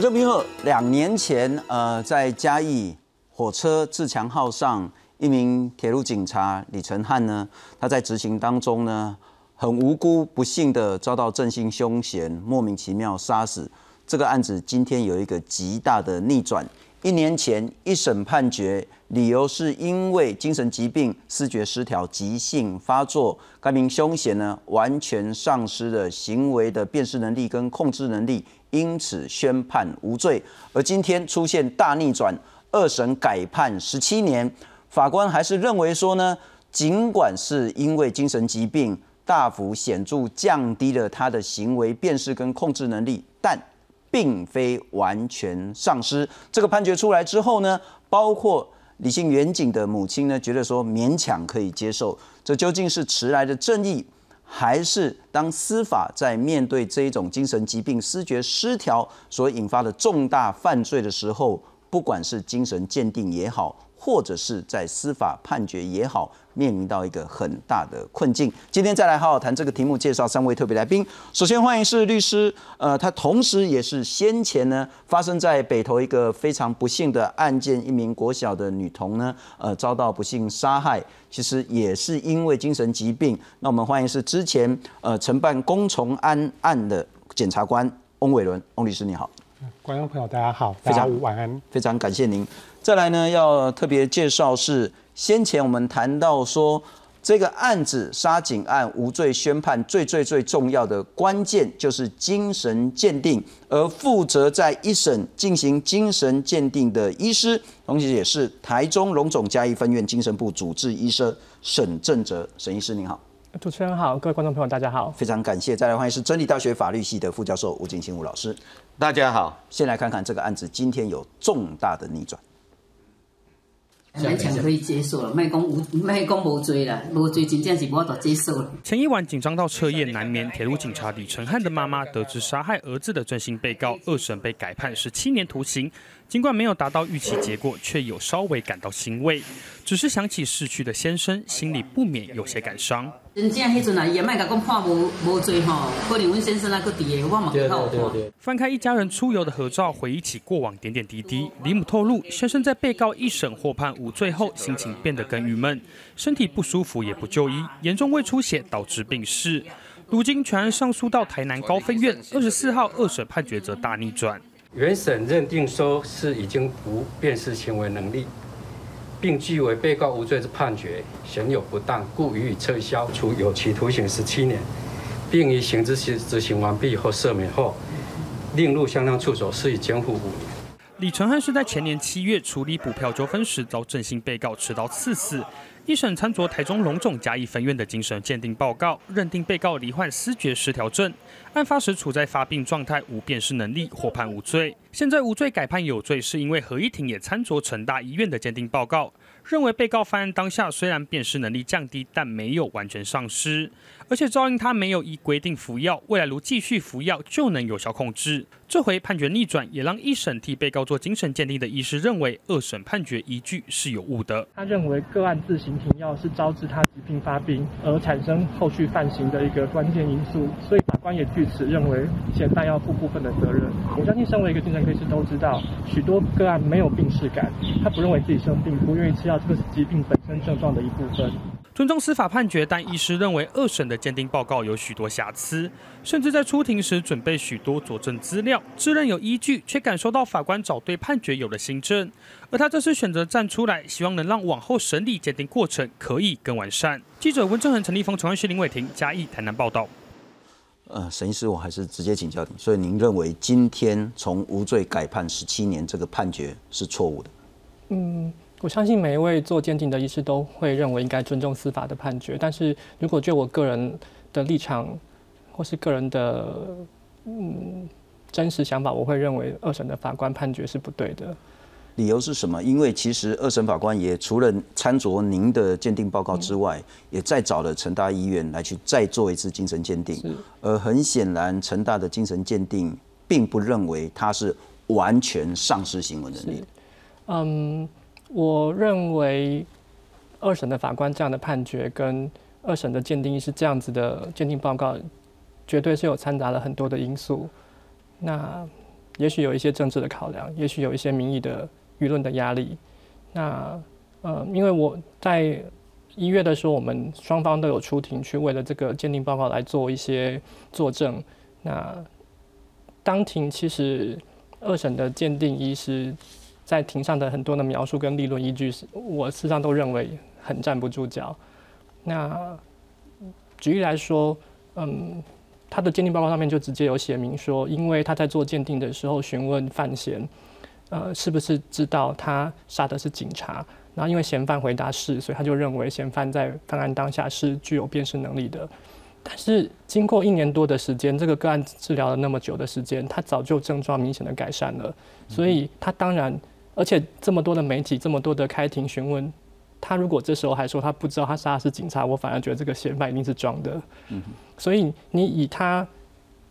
国政兵后两年前，呃，在嘉义火车自强号上，一名铁路警察李成汉呢，他在执行当中呢，很无辜、不幸的遭到正性凶嫌莫名其妙杀死。这个案子今天有一个极大的逆转。一年前一审判决，理由是因为精神疾病、视觉失调急性发作，该名凶嫌呢完全丧失了行为的辨识能力跟控制能力，因此宣判无罪。而今天出现大逆转，二审改判十七年，法官还是认为说呢，尽管是因为精神疾病大幅显著降低了他的行为辨识跟控制能力，但并非完全丧失。这个判决出来之后呢，包括李姓远景的母亲呢，觉得说勉强可以接受。这究竟是迟来的正义，还是当司法在面对这一种精神疾病、失觉失调所引发的重大犯罪的时候，不管是精神鉴定也好，或者是在司法判决也好？面临到一个很大的困境。今天再来好好谈这个题目，介绍三位特别来宾。首先欢迎是律师，呃，他同时也是先前呢发生在北投一个非常不幸的案件，一名国小的女童呢，呃，遭到不幸杀害，其实也是因为精神疾病。那我们欢迎是之前呃承办龚崇安案的检察官翁伟伦，翁律师你好。观众朋友大家好，非常晚安，非常感谢您。再来呢，要特别介绍是。先前我们谈到说，这个案子杀警案无罪宣判，最最最重要的关键就是精神鉴定，而负责在一审进行精神鉴定的医师，同时也是台中荣总嘉义分院精神部主治医生沈正哲沈医师，您好，主持人好，各位观众朋友大家好，非常感谢，再来欢迎是真理大学法律系的副教授吴景清吴老师，大家好，先来看看这个案子今天有重大的逆转。勉强可以接受了，无无罪了，无罪真正是无法接受了。前一晚紧张到彻夜难眠，铁路警察李成汉的妈妈得知杀害儿子的真心被告，二审被改判十七年徒刑。尽管没有达到预期结果，却有稍微感到欣慰。只是想起逝去的先生，心里不免有些感伤。真正迄阵啊，也卖甲讲判无无罪吼，可能阮先生那个伫的，我嘛靠看。翻开一家人出游的合照，回忆起过往点点滴滴。李母透露，先生在被告一审获判无罪后，心情变得更郁闷，身体不舒服也不就医，严重胃出血导致病逝。如今全案上诉到台南高分院，二十四号二审判决则大逆转。原审认定说是已经不辨识行为能力，并据为被告无罪之判决，显有不当，故予以撤销，处有期徒刑十七年，并于刑之执执行完毕或赦免后，另入相当处所，施以监护五年。李存汉是在前年七月处理补票纠纷时遭正兴被告持刀刺死。一审参酌台中龙总嘉义分院的精神鉴定报告，认定被告罹患思觉失调症，案发时处在发病状态，无辨识能力，获判无罪。现在无罪改判有罪，是因为合议庭也参酌成大医院的鉴定报告。认为被告犯案当下虽然辨识能力降低，但没有完全丧失，而且照应他没有依规定服药，未来如继续服药就能有效控制。这回判决逆转，也让一审替被告做精神鉴定的医师认为二审判决依据是有误的。他认为个案自行停药是招致他疾病发病而产生后续犯行的一个关键因素，所以法官也据此认为嫌犯要负部分的责任。我相信身为一个精神科医师都知道，许多个案没有病逝感，他不认为自己生病，不愿意吃药。这个是疾病本身症状的一部分。尊重司法判决，但医师认为二审的鉴定报告有许多瑕疵，甚至在出庭时准备许多佐证资料，自认有依据，却感受到法官找对判决有了新证。而他这次选择站出来，希望能让往后审理鉴定过程可以更完善。记者温正恒、陈立峰、陈安旭、林伟霆嘉义台南报道。呃，沈医师，我还是直接请教您，所以您认为今天从无罪改判十七年这个判决是错误的？嗯。我相信每一位做鉴定的医师都会认为应该尊重司法的判决，但是如果就我个人的立场或是个人的嗯真实想法，我会认为二审的法官判决是不对的。理由是什么？因为其实二审法官也除了参酌您的鉴定报告之外，也再找了成大医院来去再做一次精神鉴定。而很显然，成大的精神鉴定并不认为他是完全丧失行为能力。嗯。我认为二审的法官这样的判决跟二审的鉴定是这样子的鉴定报告，绝对是有掺杂了很多的因素。那也许有一些政治的考量，也许有一些民意的舆论的压力。那呃，因为我在一月的时候，我们双方都有出庭去为了这个鉴定报告来做一些作证。那当庭其实二审的鉴定医师在庭上的很多的描述跟立论依据，是我事实上都认为很站不住脚。那举例来说，嗯。他的鉴定报告上面就直接有写明说，因为他在做鉴定的时候询问范闲，呃，是不是知道他杀的是警察？然后因为嫌犯回答是，所以他就认为嫌犯在犯案当下是具有辨识能力的。但是经过一年多的时间，这个个案治疗了那么久的时间，他早就症状明显的改善了，所以他当然，而且这么多的媒体，这么多的开庭询问。他如果这时候还说他不知道他杀的是警察，我反而觉得这个嫌犯一定是装的。嗯，所以你以他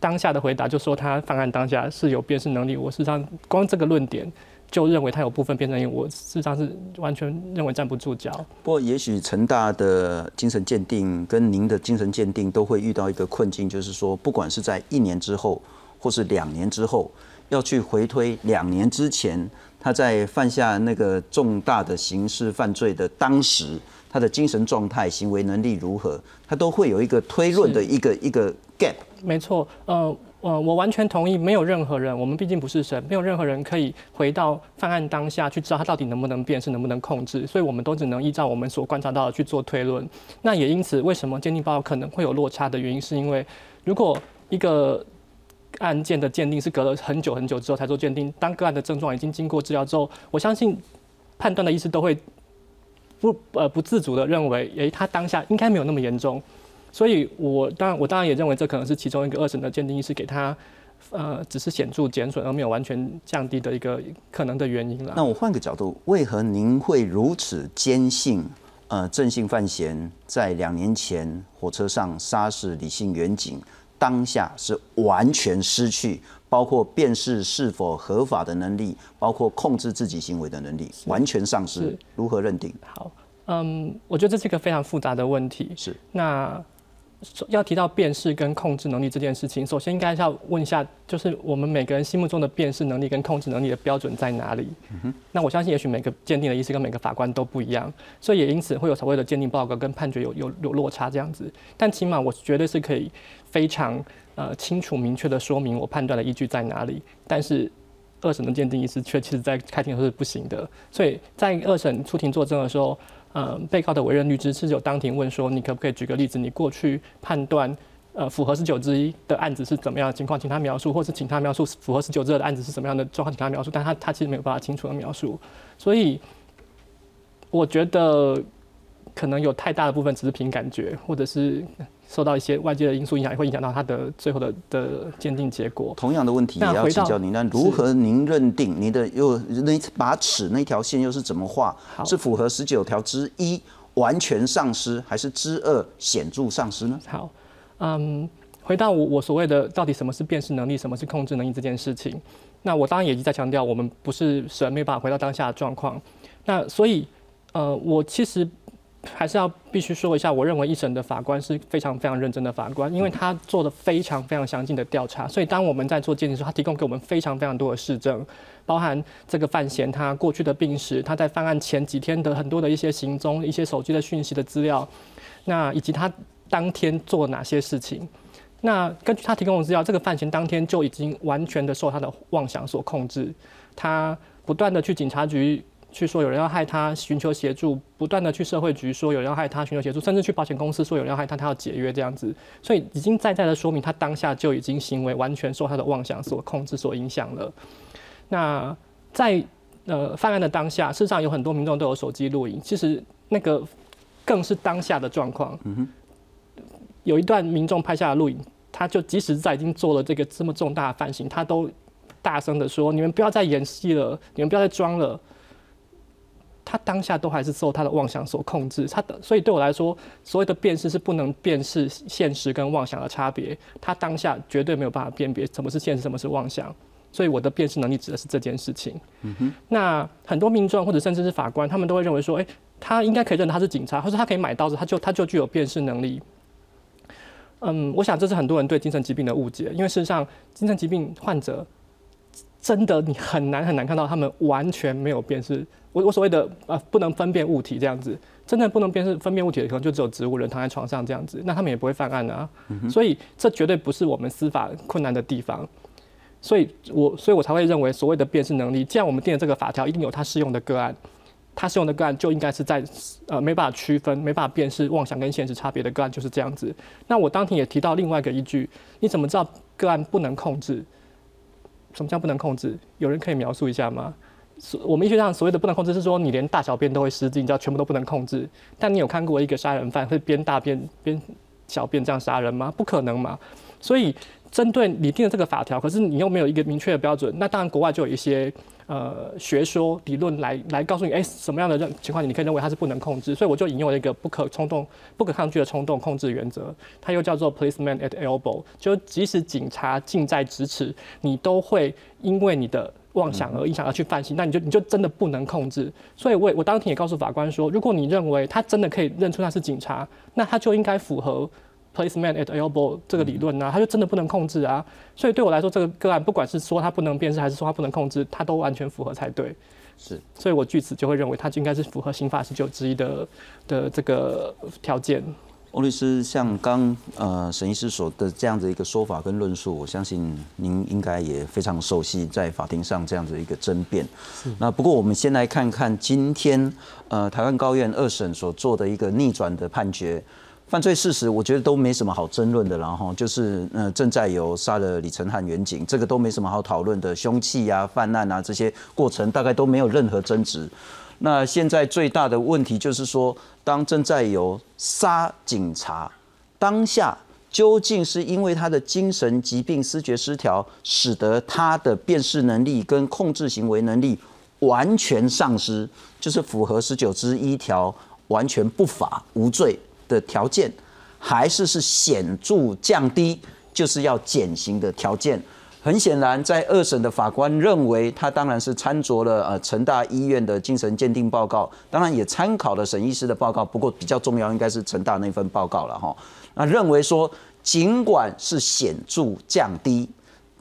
当下的回答就说他犯案当下是有辨识能力，我事实上光这个论点就认为他有部分辨识能力，我事实上是完全认为站不住脚。不过，也许成大的精神鉴定跟您的精神鉴定都会遇到一个困境，就是说，不管是在一年之后或是两年之后，要去回推两年之前。他在犯下那个重大的刑事犯罪的当时，他的精神状态、行为能力如何，他都会有一个推论的一个一个 gap。没错，呃，呃我完全同意，没有任何人，我们毕竟不是神，没有任何人可以回到犯案当下去知道他到底能不能辨识、能不能控制，所以我们都只能依照我们所观察到的去做推论。那也因此，为什么鉴定报告可能会有落差的原因，是因为如果一个案件的鉴定是隔了很久很久之后才做鉴定。当个案的症状已经经过治疗之后，我相信判断的医师都会不呃不自主的认为，诶，他当下应该没有那么严重。所以，我当然我当然也认为这可能是其中一个二审的鉴定医师给他呃只是显著减损而没有完全降低的一个可能的原因了。那我换个角度，为何您会如此坚信呃郑姓范闲在两年前火车上杀死李姓远警？当下是完全失去，包括辨识是否合法的能力，包括控制自己行为的能力，完全丧失。如何认定？好，嗯，我觉得这是一个非常复杂的问题。是，那。要提到辨识跟控制能力这件事情，首先应该要问一下，就是我们每个人心目中的辨识能力跟控制能力的标准在哪里？那我相信，也许每个鉴定的医师跟每个法官都不一样，所以也因此会有所谓的鉴定报告跟判决有有有落差这样子。但起码我绝对是可以非常呃清楚明确的说明我判断的依据在哪里。但是二审的鉴定医师却其实在开庭的时候是不行的，所以在二审出庭作证的时候。呃，被告的委任律师是有当庭问说，你可不可以举个例子？你过去判断，呃，符合十九之一的案子是怎么样的情况，请他描述，或是请他描述符合十九之二的案子是什么样的状况，请他描述。但他他其实没有办法清楚的描述，所以我觉得可能有太大的部分只是凭感觉，或者是。受到一些外界的因素影响，也会影响到他的最后的的鉴定结果。同样的问题也要请教您，那如何您认定您的又那把尺那条线又是怎么画？是符合十九条之一完全丧失，还是之二显著丧失呢？好，嗯，回到我我所谓的到底什么是辨识能力，什么是控制能力这件事情，那我当然也一直在强调，我们不是神，没办法回到当下的状况。那所以，呃，我其实。还是要必须说一下，我认为一审的法官是非常非常认真的法官，因为他做了非常非常详尽的调查，所以当我们在做鉴定的时候，他提供给我们非常非常多的事证，包含这个范闲他过去的病史，他在犯案前几天的很多的一些行踪、一些手机的讯息的资料，那以及他当天做哪些事情。那根据他提供的资料，这个范闲当天就已经完全的受他的妄想所控制，他不断的去警察局。去说有人要害他，寻求协助，不断的去社会局说有人要害他，寻求协助，甚至去保险公司说有人要害他，他要解约这样子，所以已经在在的说明他当下就已经行为完全受他的妄想所控制、所影响了。那在呃犯案的当下，事实上有很多民众都有手机录影，其实那个更是当下的状况。嗯哼，有一段民众拍下的录影，他就即使在已经做了这个这么重大的犯行，他都大声的说：“你们不要再演戏了，你们不要再装了。”他当下都还是受他的妄想所控制，他的所以对我来说，所谓的辨识是不能辨识现实跟妄想的差别。他当下绝对没有办法辨别什么是现实，什么是妄想。所以我的辨识能力指的是这件事情。嗯哼。那很多民众或者甚至是法官，他们都会认为说，哎，他应该可以认他是警察，或者他可以买刀子，他就他就具有辨识能力。嗯，我想这是很多人对精神疾病的误解，因为事实上精神疾病患者真的你很难很难看到他们完全没有辨识。我我所谓的呃不能分辨物体这样子，真的不能辨识分辨物体的可能就只有植物人躺在床上这样子，那他们也不会犯案啊。所以这绝对不是我们司法困难的地方。所以我所以我才会认为所谓的辨识能力，既然我们定了这个法条，一定有它适用的个案，它适用的个案就应该是在呃没办法区分、没办法辨识妄想跟现实差别的个案就是这样子。那我当庭也提到另外一个依据，你怎么知道个案不能控制？什么叫不能控制？有人可以描述一下吗？所我们医学上所谓的不能控制，是说你连大小便都会失禁，你知道全部都不能控制。但你有看过一个杀人犯会边大便边小便这样杀人吗？不可能嘛。所以针对你定的这个法条，可是你又没有一个明确的标准，那当然国外就有一些呃学说理论来来告诉你，哎，什么样的情况你可以认为它是不能控制。所以我就引用了一个不可冲动、不可抗拒的冲动控制原则，它又叫做 policeman at elbow，就即使警察近在咫尺，你都会因为你的妄想而影响而去犯行，那你就你就真的不能控制。所以我我当庭也告诉法官说，如果你认为他真的可以认出他是警察，那他就应该符合 policeman at elbow 这个理论啊，它就真的不能控制啊。所以对我来说，这个个案不管是说它不能辨识，还是说它不能控制，它都完全符合才对。是，所以我据此就会认为它就应该是符合刑法十九之一的的这个条件。欧律师，像刚呃沈医师所的这样子一个说法跟论述，我相信您应该也非常熟悉在法庭上这样子一个争辩。那不过我们先来看看今天呃台湾高院二审所做的一个逆转的判决。犯罪事实我觉得都没什么好争论的，然后就是呃正在有杀了李承汉远景，这个都没什么好讨论的，凶器啊、犯案啊这些过程大概都没有任何争执。那现在最大的问题就是说，当正在有杀警察当下，究竟是因为他的精神疾病、思觉失调，使得他的辨识能力跟控制行为能力完全丧失，就是符合十九之一条完全不法无罪的条件，还是是显著降低，就是要减刑的条件？很显然，在二审的法官认为，他当然是参酌了呃成大医院的精神鉴定报告，当然也参考了沈医师的报告。不过比较重要应该是成大那份报告了哈。那认为说，尽管是显著降低，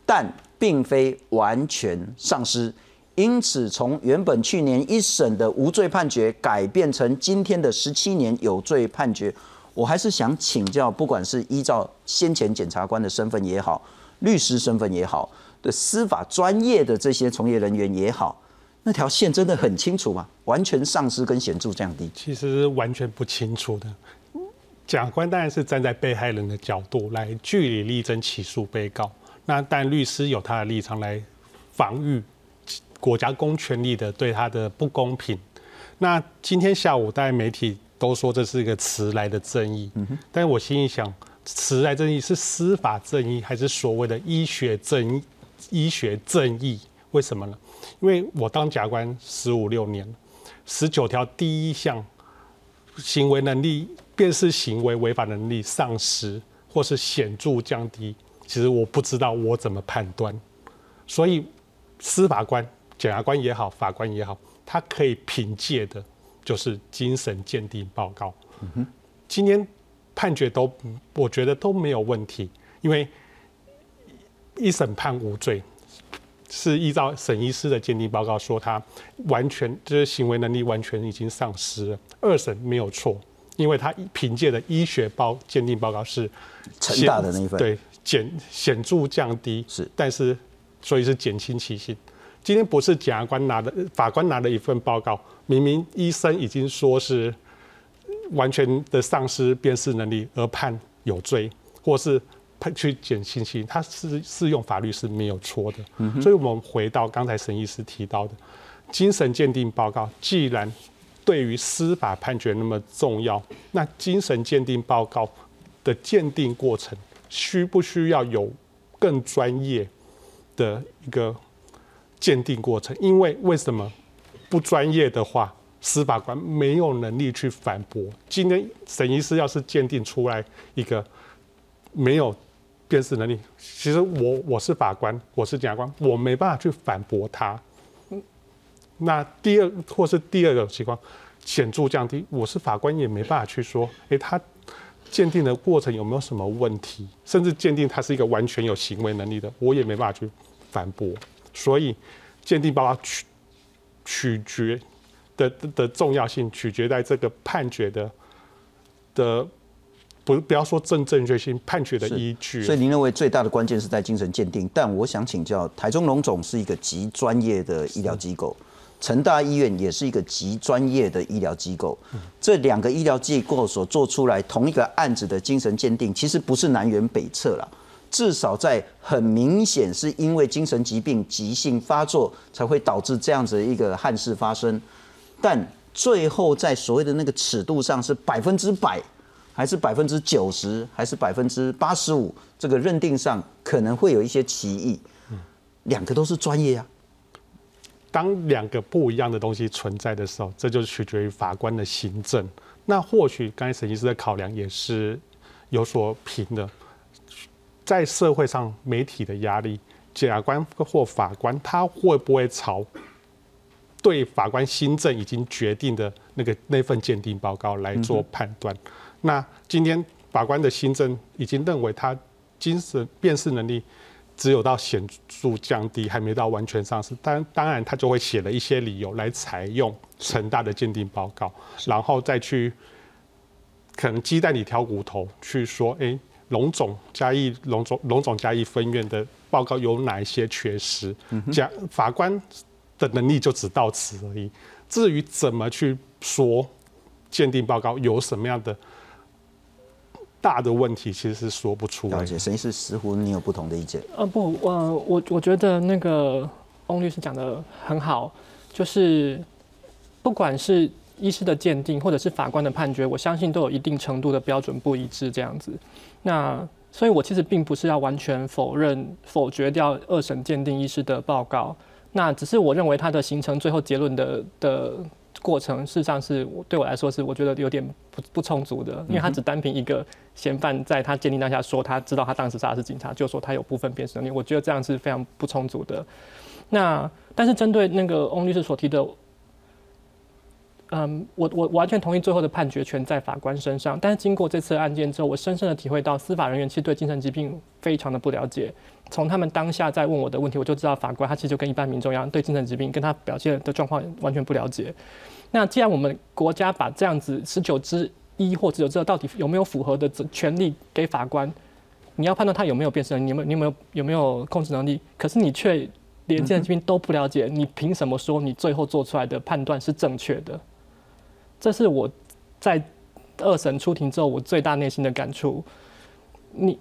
但并非完全丧失。因此，从原本去年一审的无罪判决改变成今天的十七年有罪判决，我还是想请教，不管是依照先前检察官的身份也好。律师身份也好，的司法专业的这些从业人员也好，那条线真的很清楚吗？完全丧失跟显著降低？其实完全不清楚的。检察官当然是站在被害人的角度来据理力争起诉被告，那但律师有他的立场来防御国家公权力的对他的不公平。那今天下午，大家媒体都说这是一个迟来的正义，但是我心里想。迟来正义是司法正义，还是所谓的医学正义？医学正义为什么呢？因为我当甲官十五六年，十九条第一项行为能力辨识行为违法能力丧失或是显著降低，其实我不知道我怎么判断。所以司法官、检察官也好，法官也好，他可以凭借的就是精神鉴定报告。今天。判决都，我觉得都没有问题，因为一审判无罪，是依照沈医师的鉴定报告说他完全就是行为能力完全已经丧失了。二审没有错，因为他凭借的医学报鉴定报告是成大的那一份，对，减显著降低是，但是所以是减轻其刑。今天不是检察官拿的，法官拿的一份报告，明明医生已经说是。完全的丧失辨识能力而判有罪，或是判去减刑刑，他是适用法律是没有错的。所以，我们回到刚才沈医师提到的精神鉴定报告，既然对于司法判决那么重要，那精神鉴定报告的鉴定过程需不需要有更专业的一个鉴定过程？因为为什么不专业的话？司法官没有能力去反驳。今天沈医师要是鉴定出来一个没有辨识能力，其实我我是法官，我是检察官，我没办法去反驳他。那第二或是第二个情况显著降低，我是法官也没办法去说，哎，他鉴定的过程有没有什么问题？甚至鉴定他是一个完全有行为能力的，我也没办法去反驳。所以鉴定报告取取决的的的重要性取决在这个判决的的不不要说正正确性，判决的依据。所以您认为最大的关键是在精神鉴定？但我想请教，台中龙总是一个极专业的医疗机构，成大医院也是一个极专业的医疗机构。这两个医疗机构所做出来同一个案子的精神鉴定，其实不是南辕北辙了。至少在很明显是因为精神疾病急性发作才会导致这样子一个憾事发生，但最后在所谓的那个尺度上是百分之百，还是百分之九十，还是百分之八十五，这个认定上可能会有一些歧义。两个都是专业啊。当两个不一样的东西存在的时候，这就取决于法官的行政。那或许刚才沈医师的考量也是有所凭的。在社会上，媒体的压力，检察官或法官，他会不会朝对法官新政已经决定的那个那份鉴定报告来做判断？那今天法官的新政已经认为他精神辨识能力只有到显著降低，还没到完全丧失。当当然，他就会写了一些理由来采用成大的鉴定报告，然后再去可能鸡蛋里挑骨头去说，哎。龙总嘉义龙总龙总嘉义分院的报告有哪一些缺失？讲法官的能力就只到此而已。至于怎么去说鉴定报告有什么样的大的问题，其实是说不出来。了解，沈医师似乎你有不同的意见。呃，不，我我我觉得那个翁律师讲的很好，就是不管是医师的鉴定，或者是法官的判决，我相信都有一定程度的标准不一致，这样子。那所以，我其实并不是要完全否认、否决掉二审鉴定医师的报告。那只是我认为他的形成最后结论的的过程，事实上是对我来说是我觉得有点不不充足的，因为他只单凭一个嫌犯在他鉴定当下说他知道他当时杀的是警察，就说他有部分辨识能力，我觉得这样是非常不充足的。那但是针对那个翁律师所提的。嗯，我我完全同意最后的判决权在法官身上，但是经过这次案件之后，我深深的体会到司法人员其实对精神疾病非常的不了解。从他们当下在问我的问题，我就知道法官他其实就跟一般民众一样，对精神疾病跟他表现的状况完全不了解。那既然我们国家把这样子十九之一或者有这到底有没有符合的权利给法官，你要判断他有没有辨识能力，有没有你有没有有没有控制能力，可是你却连精神疾病都不了解，你凭什么说你最后做出来的判断是正确的？这是我在二审出庭之后，我最大内心的感触。你，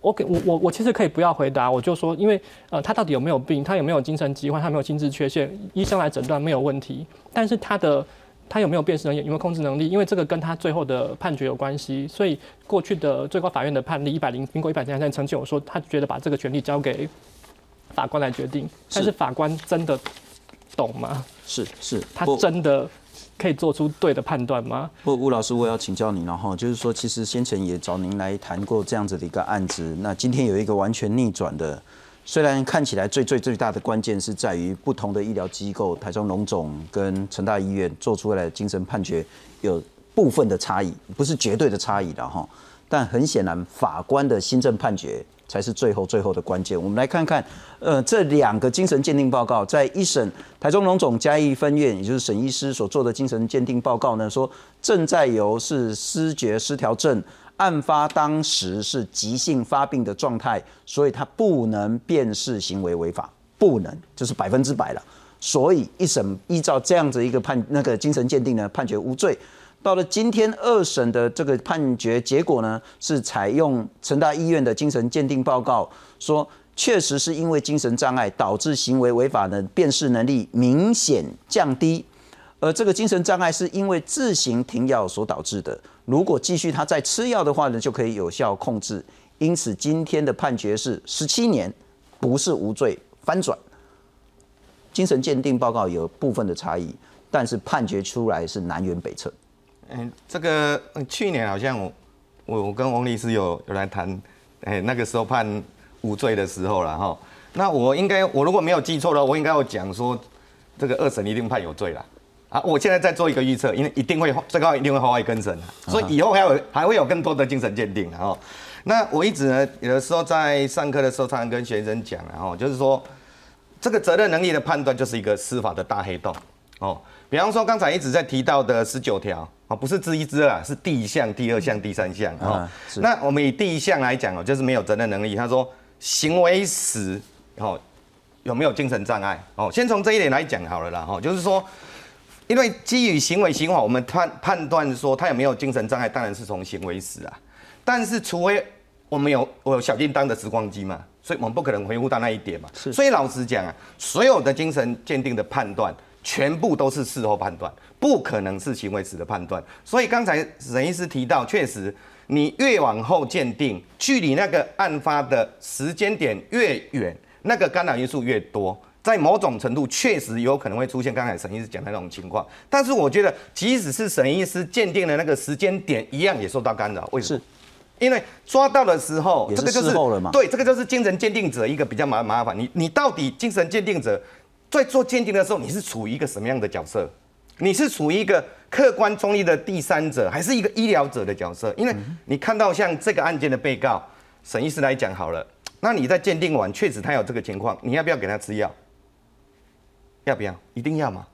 我给我我我其实可以不要回答，我就说，因为呃，他到底有没有病，他有没有精神疾患，他有没有心智缺陷，医生来诊断没有问题。但是他的他有没有辨识能力，有没有控制能力，因为这个跟他最后的判决有关系。所以过去的最高法院的判例一百零民国一百零三年曾经有说，他觉得把这个权利交给法官来决定。但是法官真的懂吗？是是，他真的。可以做出对的判断吗？不，吴老师，我要请教你了哈，就是说，其实先前也找您来谈过这样子的一个案子，那今天有一个完全逆转的，虽然看起来最最最大的关键是在于不同的医疗机构，台中龙总跟成大医院做出来的精神判决有部分的差异，不是绝对的差异的哈，但很显然法官的新政判决。才是最后最后的关键。我们来看看，呃，这两个精神鉴定报告，在一审台中龙总嘉义分院，也就是沈医师所做的精神鉴定报告呢，说正在由是失觉失调症，案发当时是急性发病的状态，所以他不能辨识行为违法，不能，就是百分之百了。所以一审依照这样子一个判那个精神鉴定呢，判决无罪。到了今天二审的这个判决结果呢，是采用成大医院的精神鉴定报告，说确实是因为精神障碍导致行为违法的辨识能力明显降低，而这个精神障碍是因为自行停药所导致的。如果继续他再吃药的话呢，就可以有效控制。因此今天的判决是十七年，不是无罪翻转。精神鉴定报告有部分的差异，但是判决出来是南辕北辙。这个去年好像我我我跟王律师有有来谈，哎，那个时候判无罪的时候了哈。那我应该我如果没有记错了，我应该要讲说这个二审一定判有罪了啊。我现在在做一个预测，因为一定会最高一定会花一根审，所以以后还有还会有更多的精神鉴定然后，那我一直呢有的时候在上课的时候常常跟学生讲然后就是说。这个责任能力的判断就是一个司法的大黑洞哦。比方说刚才一直在提到的十九条啊，不是之一之二，是第一项、第二项、第三项哦。那我们以第一项来讲哦，就是没有责任能力。他说行为时哦有没有精神障碍哦？先从这一点来讲好了啦哈，就是说，因为基于行为刑法，我们判判断说他有没有精神障碍，当然是从行为时啊。但是除非我们有我有小叮当的时光机嘛，所以我们不可能回复到那一点嘛。是。所以老实讲啊，所有的精神鉴定的判断。全部都是事后判断，不可能是行为时的判断。所以刚才沈医师提到，确实你越往后鉴定，距离那个案发的时间点越远，那个干扰因素越多，在某种程度确实有可能会出现刚才沈医师讲的那种情况。但是我觉得，即使是沈医师鉴定的那个时间点，一样也受到干扰。为什么？因为抓到的时候，这个就是对，这个就是精神鉴定者一个比较麻麻烦。你你到底精神鉴定者？在做鉴定的时候，你是处于一个什么样的角色？你是处于一个客观中立的第三者，还是一个医疗者的角色？因为你看到像这个案件的被告沈医师来讲好了，那你在鉴定完确实他有这个情况，你要不要给他吃药？要不要？一定要吗？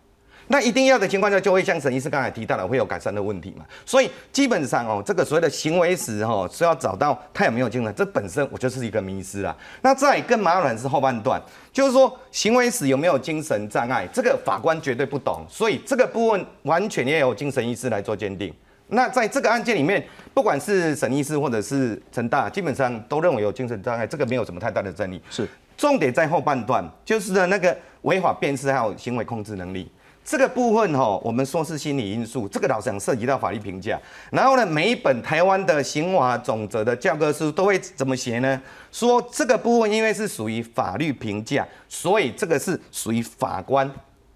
那一定要的情况下，就会像沈医师刚才提到的，会有改善的问题嘛？所以基本上哦，这个所谓的行为史哦，是要找到他有没有精神，这本身我就是一个迷失啦。那再更麻烦是后半段，就是说行为史有没有精神障碍，这个法官绝对不懂，所以这个部分完全要有精神医师来做鉴定。那在这个案件里面，不管是沈医师或者是陈大，基本上都认为有精神障碍，这个没有什么太大的争议。是重点在后半段，就是呢那个违法辨识还有行为控制能力。这个部分哈，我们说是心理因素，这个老实讲涉及到法律评价。然后呢，每一本台湾的刑法总则的教科书都会怎么写呢？说这个部分因为是属于法律评价，所以这个是属于法官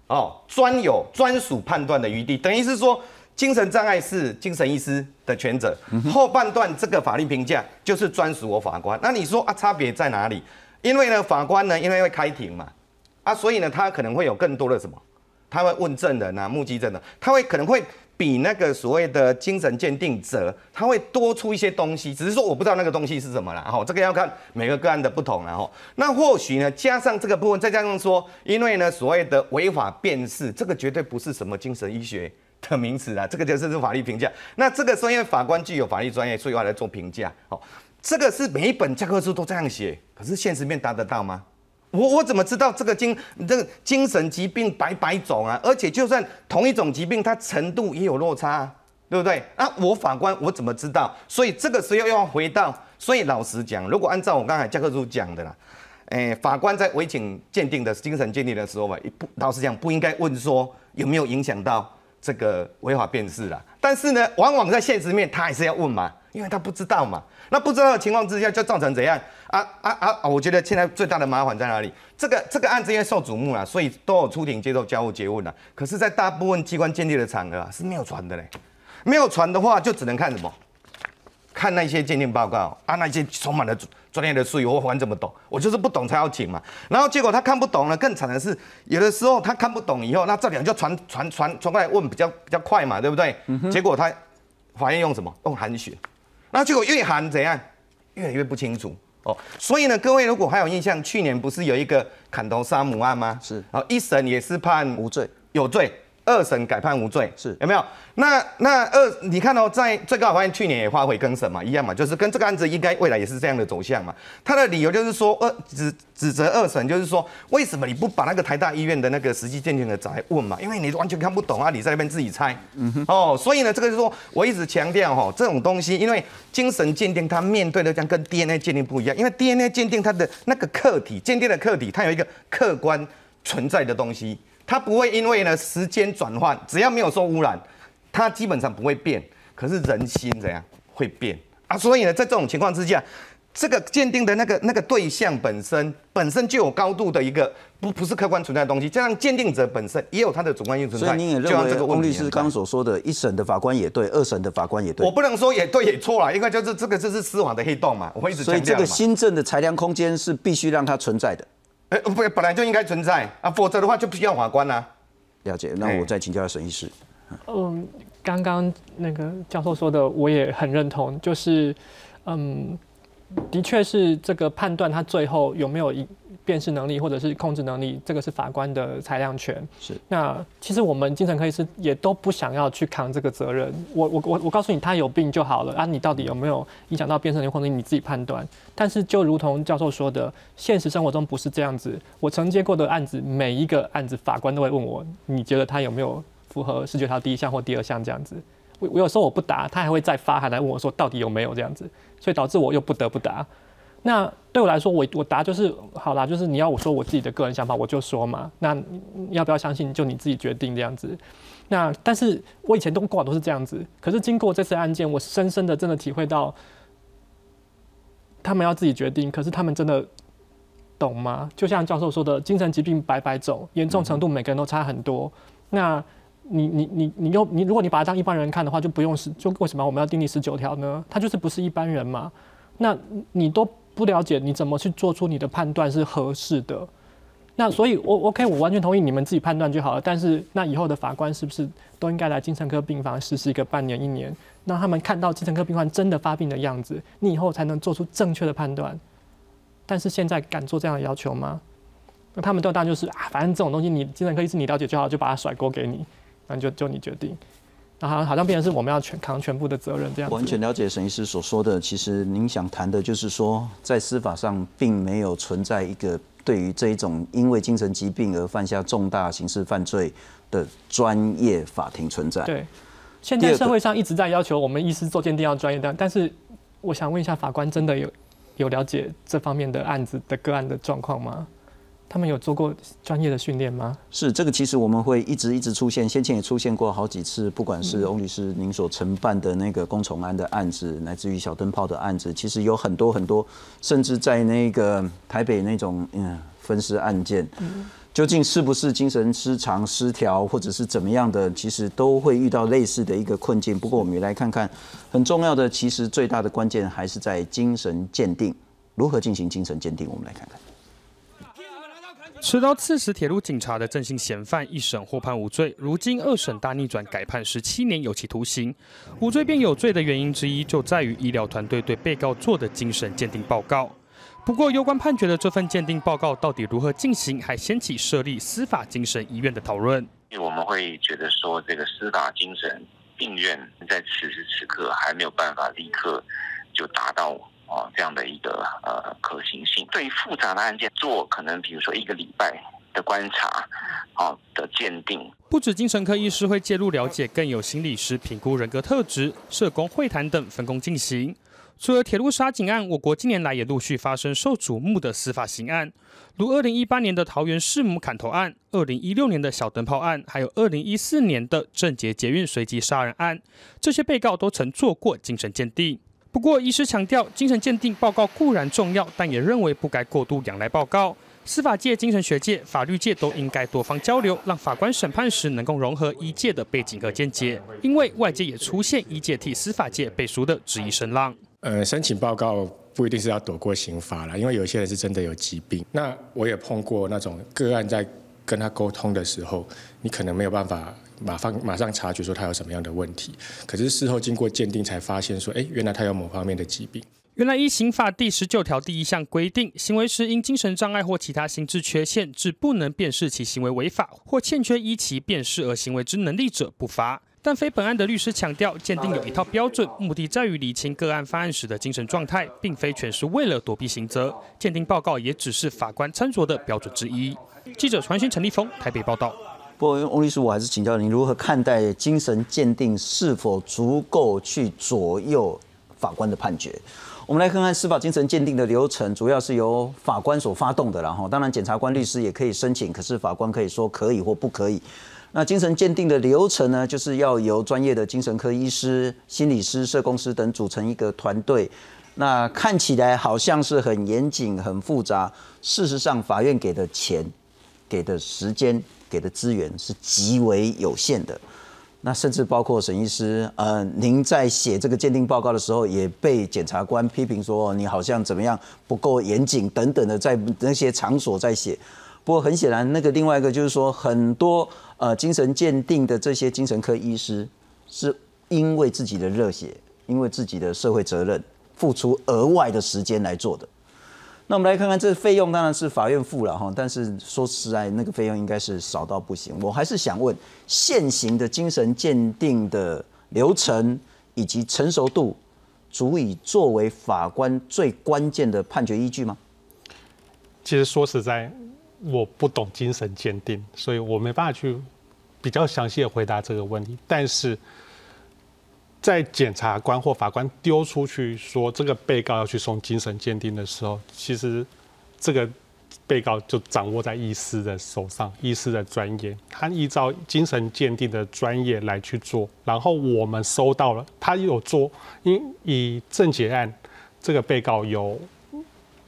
哦专有专属判断的余地。等于是说，精神障碍是精神医师的权责，后半段这个法律评价就是专属我法官。那你说啊，差别在哪里？因为呢，法官呢，因为会开庭嘛，啊，所以呢，他可能会有更多的什么？他会问证人啊，目击证人，他会可能会比那个所谓的精神鉴定者，他会多出一些东西，只是说我不知道那个东西是什么了。哈，这个要看每个个案的不同了，哈，那或许呢，加上这个部分，再加上说，因为呢，所谓的违法辨识，这个绝对不是什么精神医学的名词啊，这个就是是法律评价。那这个时候，因为法官具有法律专业，所以要来做评价。哦，这个是每一本教科书都这样写，可是现实面达得到吗？我我怎么知道这个精这个精神疾病百百种啊？而且就算同一种疾病，它程度也有落差，对不对？啊，我法官我怎么知道？所以这个时候又要回到，所以老实讲，如果按照我刚才教科书讲的啦，诶，法官在委请鉴定的精神鉴定的时候嘛，不老实讲不应该问说有没有影响到这个违法辨识啦。但是呢，往往在现实面他还是要问嘛，因为他不知道嘛。那不知道的情况之下，就造成怎样？啊啊啊！我觉得现在最大的麻烦在哪里？这个这个案子因为受瞩目了，所以都有出庭接受交互诘问了。可是，在大部分机关鉴定的场合啊，是没有传的嘞。没有传的话，就只能看什么？看那些鉴定报告啊，那些充满了专业的术语，我还怎么懂？我就是不懂才要请嘛。然后结果他看不懂了，更惨的是，有的时候他看不懂以后，那这两就传传传传过来问，比较比较快嘛，对不对？结果他法院用什么？用函询。那结果越喊怎样？越来越不清楚哦。所以呢，各位如果还有印象，去年不是有一个砍头杀母案吗？是。然后一审也是判无罪，有罪。二审改判无罪，是有没有？那那二，你看到在最高法院去年也发回更审嘛，一样嘛，就是跟这个案子应该未来也是这样的走向嘛。他的理由就是说，二指指责二审就是说，为什么你不把那个台大医院的那个实际鉴定的找来问嘛？因为你完全看不懂啊，你在那边自己猜。嗯哼。哦，所以呢，这个就是说我一直强调哈，这种东西，因为精神鉴定它面对的将跟 DNA 鉴定不一样，因为 DNA 鉴定它的那个客体鉴定的客体，它有一个客观存在的东西。它不会因为呢时间转换，只要没有受污染，它基本上不会变。可是人心怎样会变啊？所以呢，在这种情况之下，这个鉴定的那个那个对象本身本身就有高度的一个不不是客观存在的东西，加上鉴定者本身也有他的主观性存在。所以您也认为翁律师刚所说的一审的法官也对，二审的法官也对。我不能说也对也错了，因为就是这个就是司法的黑洞嘛。我会一直所以这个新政的裁量空间是必须让它存在的。哎，不，本来就应该存在啊，否则的话就不需要法官啦。了解，那我再请教下沈医师。嗯，刚刚那个教授说的，我也很认同，就是，嗯，的确是这个判断他最后有没有一辨识能力或者是控制能力，这个是法官的裁量权。是。那其实我们精神科医师也都不想要去扛这个责任。我我我我告诉你，他有病就好了啊！你到底有没有影响到辨识能力或者，你自己判断。但是就如同教授说的，现实生活中不是这样子。我承接过的案子，每一个案子法官都会问我，你觉得他有没有符合视觉条第一项或第二项这样子？我我有时候我不答，他还会再发函来问我说到底有没有这样子，所以导致我又不得不答。那对我来说，我我答就是好啦，就是你要我说我自己的个人想法，我就说嘛。那要不要相信，就你自己决定这样子。那但是我以前都过往都是这样子，可是经过这次案件，我深深的真的体会到，他们要自己决定，可是他们真的懂吗？就像教授说的，精神疾病百百种，严重程度每个人都差很多。那你你你你又你，如果你把他当一般人看的话，就不用十就为什么我们要订立十九条呢？他就是不是一般人嘛？那你都。不了解你怎么去做出你的判断是合适的，那所以，我 OK，我完全同意你们自己判断就好了。但是，那以后的法官是不是都应该来精神科病房实习一个半年一年，让他们看到精神科病患真的发病的样子，你以后才能做出正确的判断。但是现在敢做这样的要求吗？那他们都当然就是啊，反正这种东西你精神科医师你了解就好，就把它甩锅给你，那就就你决定。那好像好像变成是我们要全扛全部的责任这样。完全了解沈医师所说的，其实您想谈的就是说，在司法上并没有存在一个对于这一种因为精神疾病而犯下重大刑事犯罪的专业法庭存在。对，现在社会上一直在要求我们医师做鉴定要专业，的但是我想问一下，法官真的有有了解这方面的案子的个案的状况吗？他们有做过专业的训练吗？是这个，其实我们会一直一直出现，先前也出现过好几次，不管是翁律师您所承办的那个龚崇安的案子，乃至于小灯泡的案子，其实有很多很多，甚至在那个台北那种嗯分尸案件，究竟是不是精神失常失调，或者是怎么样的，其实都会遇到类似的一个困境。不过我们也来看看，很重要的，其实最大的关键还是在精神鉴定，如何进行精神鉴定，我们来看看。持刀刺死铁路警察的正姓嫌犯，一审获判无罪，如今二审大逆转，改判十七年有期徒刑。无罪变有罪的原因之一，就在于医疗团队对被告做的精神鉴定报告。不过，有关判决的这份鉴定报告到底如何进行，还掀起设立司法精神医院的讨论。我们会觉得说，这个司法精神病院在此时此刻还没有办法立刻就达到。哦，这样的一个呃可行性，对于复杂的案件做可能比如说一个礼拜的观察，哦的鉴定，不止精神科医师会介入了解，更有心理师评估人格特质、社工会谈等分工进行。除了铁路杀警案，我国近年来也陆续发生受瞩目的司法刑案，如二零一八年的桃园弑母砍头案，二零一六年的小灯泡案，还有二零一四年的郑捷捷运随机杀人案，这些被告都曾做过精神鉴定。不过，医师强调，精神鉴定报告固然重要，但也认为不该过度仰赖报告。司法界、精神学界、法律界都应该多方交流，让法官审判时能够融合医界的背景和见解。因为外界也出现医界替司法界背书的质疑声浪。呃，申请报告不一定是要躲过刑罚了，因为有些人是真的有疾病。那我也碰过那种个案，在跟他沟通的时候，你可能没有办法。马上马上察觉说他有什么样的问题，可是事后经过鉴定才发现说，哎，原来他有某方面的疾病。原来依刑法第十九条第一项规定，行为时因精神障碍或其他心智缺陷，致不能辨识其行为违法或欠缺依其辨识而行为之能力者，不罚。但非本案的律师强调，鉴定有一套标准，目的在于理清个案犯案时的精神状态，并非全是为了躲避刑责。鉴定报告也只是法官参酌的标准之一。记者传讯陈立峰台北报道。不过，翁律师，我还是请教您如何看待精神鉴定是否足够去左右法官的判决？我们来看看司法精神鉴定的流程，主要是由法官所发动的，然后当然检察官、律师也可以申请，可是法官可以说可以或不可以。那精神鉴定的流程呢，就是要由专业的精神科医师、心理师、社工师等组成一个团队。那看起来好像是很严谨、很复杂，事实上，法院给的钱、给的时间。给的资源是极为有限的，那甚至包括沈医师，呃，您在写这个鉴定报告的时候，也被检察官批评说你好像怎么样不够严谨等等的，在那些场所在写。不过很显然，那个另外一个就是说，很多呃精神鉴定的这些精神科医师，是因为自己的热血，因为自己的社会责任，付出额外的时间来做的。那我们来看看这费用，当然是法院付了哈，但是说实在，那个费用应该是少到不行。我还是想问，现行的精神鉴定的流程以及成熟度，足以作为法官最关键的判决依据吗？其实说实在，我不懂精神鉴定，所以我没办法去比较详细的回答这个问题。但是在检察官或法官丢出去说这个被告要去送精神鉴定的时候，其实这个被告就掌握在医师的手上，医师的专业，他依照精神鉴定的专业来去做。然后我们收到了，他有做，因以正结案，这个被告有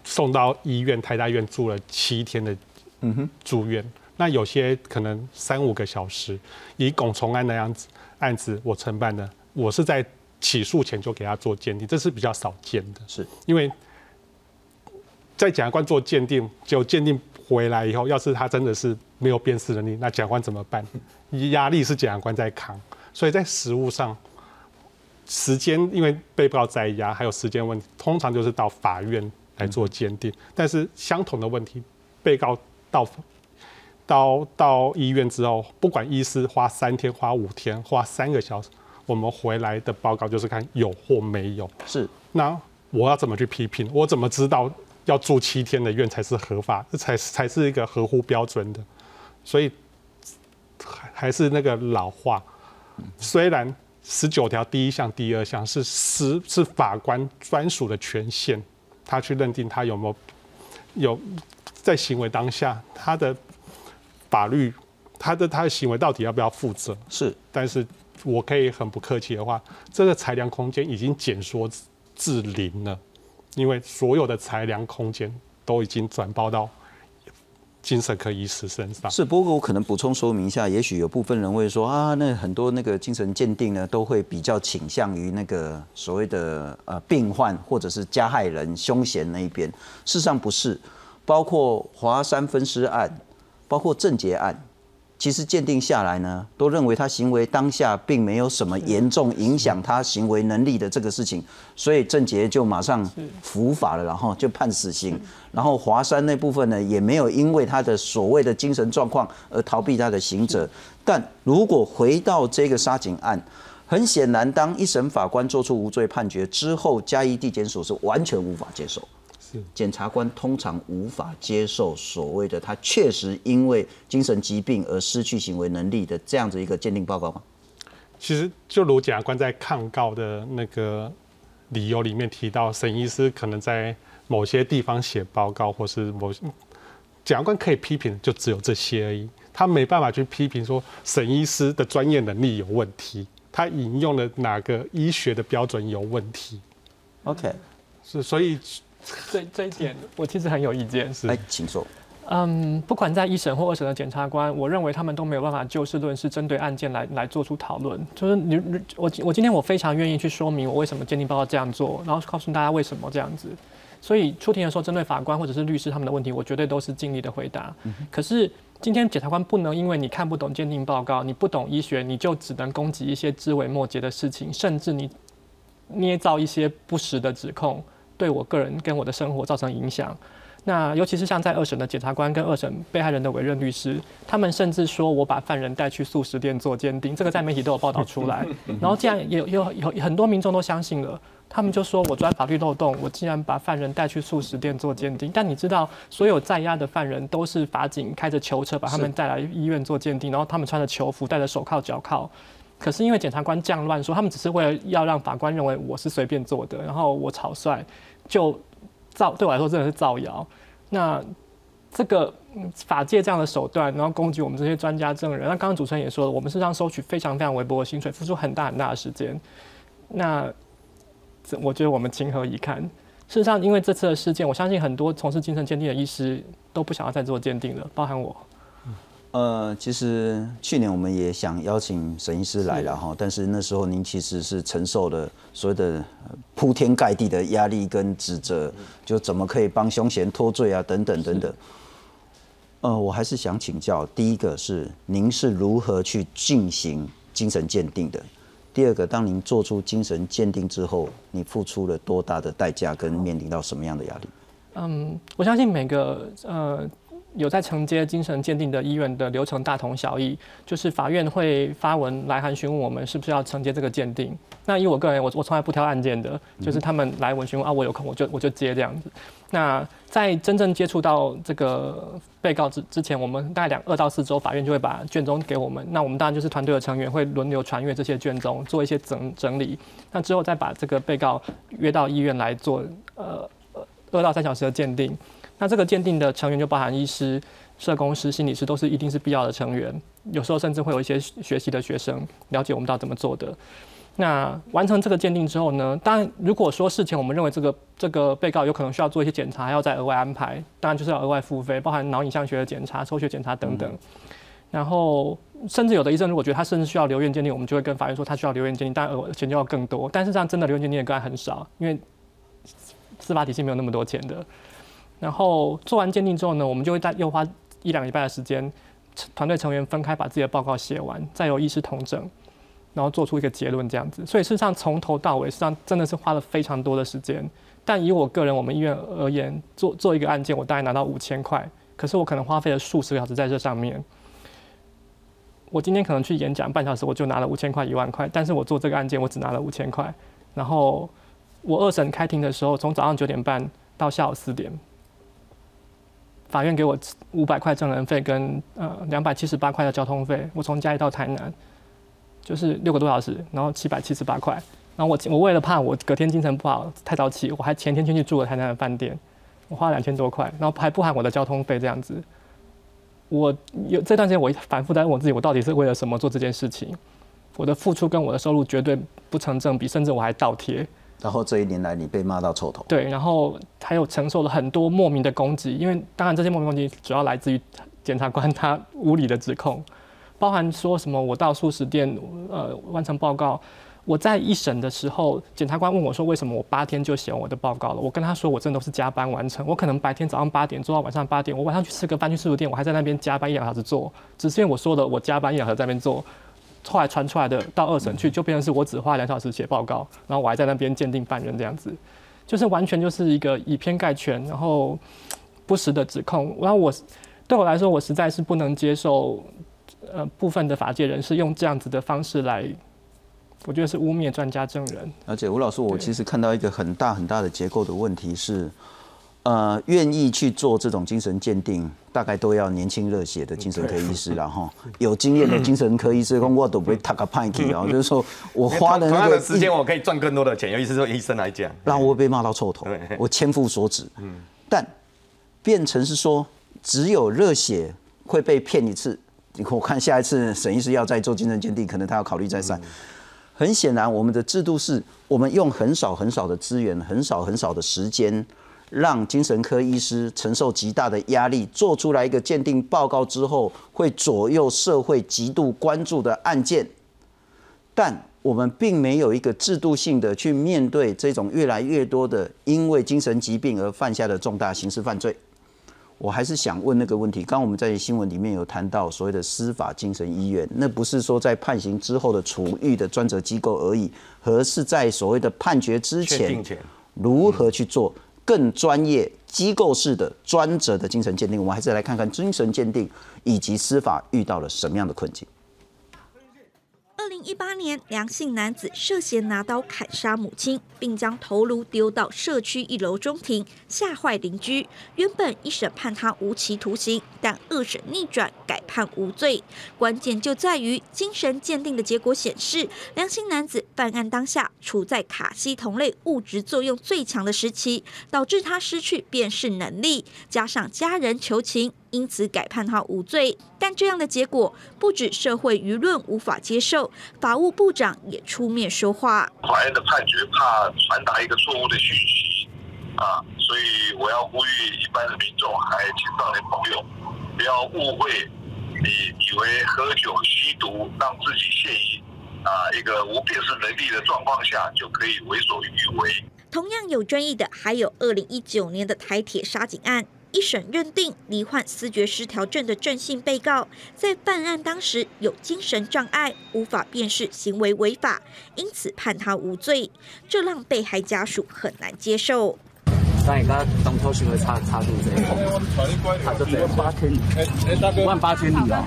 送到医院台大院住了七天的嗯哼，住院。那有些可能三五个小时，以龚崇安那样子案子我承办的，我是在起诉前就给他做鉴定，这是比较少见的。是因为在检察官做鉴定，就鉴定回来以后，要是他真的是没有辨识能力，那检察官怎么办？压力是检察官在扛，所以在实务上，时间因为被告在押，还有时间问题，通常就是到法院来做鉴定。但是相同的问题，被告到到到医院之后，不管医师花三天、花五天、花三个小时，我们回来的报告就是看有或没有。是那我要怎么去批评？我怎么知道要住七天的院才是合法，这才才是一个合乎标准的？所以还还是那个老话，虽然十九条第一项、第二项是是是法官专属的权限，他去认定他有没有有在行为当下他的法律，他的他的行为到底要不要负责？是，但是我可以很不客气的话，这个裁量空间已经减缩至至零了，因为所有的裁量空间都已经转包到精神科医师身上。是，不过我可能补充说明一下，也许有部分人会说啊，那很多那个精神鉴定呢，都会比较倾向于那个所谓的呃病患或者是加害人、凶嫌那一边。事实上不是，包括华山分尸案，包括郑捷案，其实鉴定下来呢，都认为他行为当下并没有什么严重影响他行为能力的这个事情，所以郑杰就马上伏法了，然后就判死刑。然后华山那部分呢，也没有因为他的所谓的精神状况而逃避他的刑责。但如果回到这个杀警案，很显然，当一审法官做出无罪判决之后，嘉义地检署是完全无法接受。是检察官通常无法接受所谓的他确实因为精神疾病而失去行为能力的这样子一个鉴定报告吗？其实就如检察官在抗告的那个理由里面提到，沈医师可能在某些地方写报告，或是某检察官可以批评，就只有这些而已。他没办法去批评说沈医师的专业能力有问题，他引用了哪个医学的标准有问题。OK，是所以 这这一点我其实很有意见。是来，请说。嗯，不管在一审或二审的检察官，我认为他们都没有办法就事论事，针对案件来来做出讨论。就是你你我我今天我非常愿意去说明我为什么鉴定报告这样做，然后告诉大家为什么这样子。所以出庭的时候，针对法官或者是律师他们的问题，我绝对都是尽力的回答。可是今天检察官不能因为你看不懂鉴定报告，你不懂医学，你就只能攻击一些枝微末节的事情，甚至你捏造一些不实的指控，对我个人跟我的生活造成影响。那尤其是像在二审的检察官跟二审被害人的委任律师，他们甚至说我把犯人带去素食店做鉴定，这个在媒体都有报道出来。然后既然有有有很多民众都相信了，他们就说我钻法律漏洞，我竟然把犯人带去素食店做鉴定。但你知道，所有在押的犯人都是法警开着囚车把他们带来医院做鉴定，然后他们穿着囚服，戴着手铐脚铐。可是因为检察官这样乱说，他们只是为了要让法官认为我是随便做的，然后我草率，就造对我来说真的是造谣。那这个法界这样的手段，然后攻击我们这些专家证人，那刚刚主持人也说了，我们事实上收取非常非常微薄的薪水，付出很大很大的时间。那这我觉得我们情何以堪？事实上，因为这次的事件，我相信很多从事精神鉴定的医师都不想要再做鉴定了，包含我。呃，其实去年我们也想邀请沈医师来了哈，但是那时候您其实是承受了所谓的呃铺天盖地的压力跟指责，就怎么可以帮凶嫌脱罪啊，等等等等。呃，我还是想请教，第一个是您是如何去进行精神鉴定的？第二个，当您做出精神鉴定之后，你付出了多大的代价，跟面临到什么样的压力？嗯，我相信每个呃。有在承接精神鉴定的医院的流程大同小异，就是法院会发文来函询问我们是不是要承接这个鉴定。那以我个人，我我从来不挑案件的，就是他们来文询问啊，我有空我就我就接这样子。那在真正接触到这个被告之之前，我们大概两二到四周，法院就会把卷宗给我们。那我们当然就是团队的成员会轮流传阅这些卷宗，做一些整整理。那之后再把这个被告约到医院来做呃二到三小时的鉴定。那这个鉴定的成员就包含医师、社工师、心理师，都是一定是必要的成员。有时候甚至会有一些学习的学生了解我们到底怎么做的。那完成这个鉴定之后呢？当然，如果说事前我们认为这个这个被告有可能需要做一些检查，还要再额外安排，当然就是要额外付费，包含脑影像学的检查、抽血检查等等。然后，甚至有的医生如果觉得他甚至需要留院鉴定，我们就会跟法院说他需要留院鉴定，当然钱就要更多。但是这样真的留院鉴定的个案很少，因为司法体系没有那么多钱的。然后做完鉴定之后呢，我们就会再又花一两礼拜的时间，团队成员分开把自己的报告写完，再由医师同诊，然后做出一个结论这样子。所以事实上从头到尾，实际上真的是花了非常多的时间。但以我个人我们医院而言，做做一个案件，我大概拿到五千块，可是我可能花费了数十个小时在这上面。我今天可能去演讲半小时，我就拿了五千块一万块，但是我做这个案件，我只拿了五千块。然后我二审开庭的时候，从早上九点半到下午四点。法院给我五百块证人费跟呃两百七十八块的交通费，我从家里到台南，就是六个多小时，然后七百七十八块。然后我我为了怕我隔天精神不好太早起，我还前天先去住了台南的饭店，我花了两千多块，然后还不含我的交通费这样子。我有这段时间我反复在问我自己，我到底是为了什么做这件事情？我的付出跟我的收入绝对不成正比，甚至我还倒贴。然后这一年来，你被骂到臭头。对，然后还有承受了很多莫名的攻击，因为当然这些莫名攻击主要来自于检察官他无理的指控，包含说什么我到素食店呃完成报告，我在一审的时候，检察官问我说为什么我八天就写完我的报告了，我跟他说我真的都是加班完成，我可能白天早上八点做到晚上八点，我晚上去吃个饭去素食店，我还在那边加班一两小时做，只是因为我说的我加班一两小时在那边做。后来传出来的到二审去，就变成是我只花两小时写报告，然后我还在那边鉴定犯人这样子，就是完全就是一个以偏概全，然后不实的指控。然后我对我来说，我实在是不能接受，呃，部分的法界人士用这样子的方式来，我觉得是污蔑专家证人。而且吴老师，我其实看到一个很大很大的结构的问题是。呃，愿意去做这种精神鉴定，大概都要年轻热血的精神科医师，然后有经验的精神科医师，我都不会 take a p i n 就是说我花的那个时间，我可以赚更多的钱。尤其是说医生来讲，让我被骂到臭头，我千夫所指。嗯，但变成是说，只有热血会被骗一次。我看下一次沈医师要再做精神鉴定，可能他要考虑再三。很显然，我们的制度是我们用很少很少的资源，很少很少的时间。让精神科医师承受极大的压力，做出来一个鉴定报告之后，会左右社会极度关注的案件。但我们并没有一个制度性的去面对这种越来越多的因为精神疾病而犯下的重大刑事犯罪。我还是想问那个问题：刚我们在新闻里面有谈到所谓的司法精神医院，那不是说在判刑之后的处遇的专责机构而已，而是在所谓的判决之前如何去做？更专业机构式的专责的精神鉴定，我们还是来看看精神鉴定以及司法遇到了什么样的困境。二零一八年，梁姓男子涉嫌拿刀砍杀母亲，并将头颅丢到社区一楼中庭，吓坏邻居。原本一审判他无期徒刑，但二审逆转改判无罪。关键就在于精神鉴定的结果显示，梁姓男子犯案当下处在卡西酮类物质作用最强的时期，导致他失去辨识能力，加上家人求情。因此改判他无罪，但这样的结果不止社会舆论无法接受，法务部长也出面说话。法院的判决怕传达一个错误的讯息啊，所以我要呼吁一般的民众还青少年朋友，不要误会，你以为喝酒吸毒让自己陷于啊一个无辨识能力的状况下就可以为所欲为。同样有争议的还有二零一九年的台铁杀警案。一审认定罹患思觉失调症的郑姓被告，在犯案当时有精神障碍，无法辨识行为违法，因此判他无罪，这让被害家属很难接受。但而家当初想要差差到这，差到这八千，万八千里啊！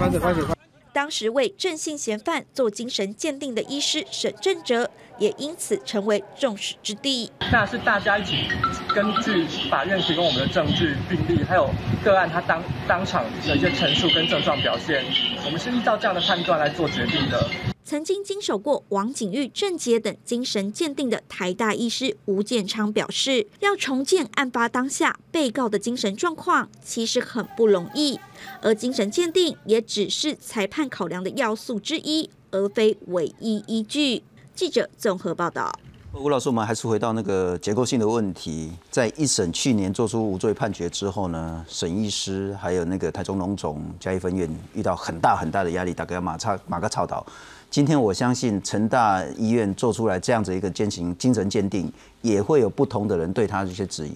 当时为郑姓嫌犯做精神鉴定的医师沈正哲，也因此成为众矢之的。那是大家一起根据法院提供我们的证据、病例，还有个案他当当场的一些陈述跟症状表现，我们是依照这样的判断来做决定的。曾经经手过王景玉、郑杰等精神鉴定的台大医师吴建昌表示，要重建案发当下被告的精神状况，其实很不容易。而精神鉴定也只是裁判考量的要素之一，而非唯一依据。记者综合报道。吴老师，我们还是回到那个结构性的问题。在一审去年做出无罪判决之后呢，沈医师还有那个台中龙总嘉义分院遇到很大很大的压力，大概要马差马个操导。今天我相信成大医院做出来这样子一个监刑精神鉴定，也会有不同的人对他一些质疑。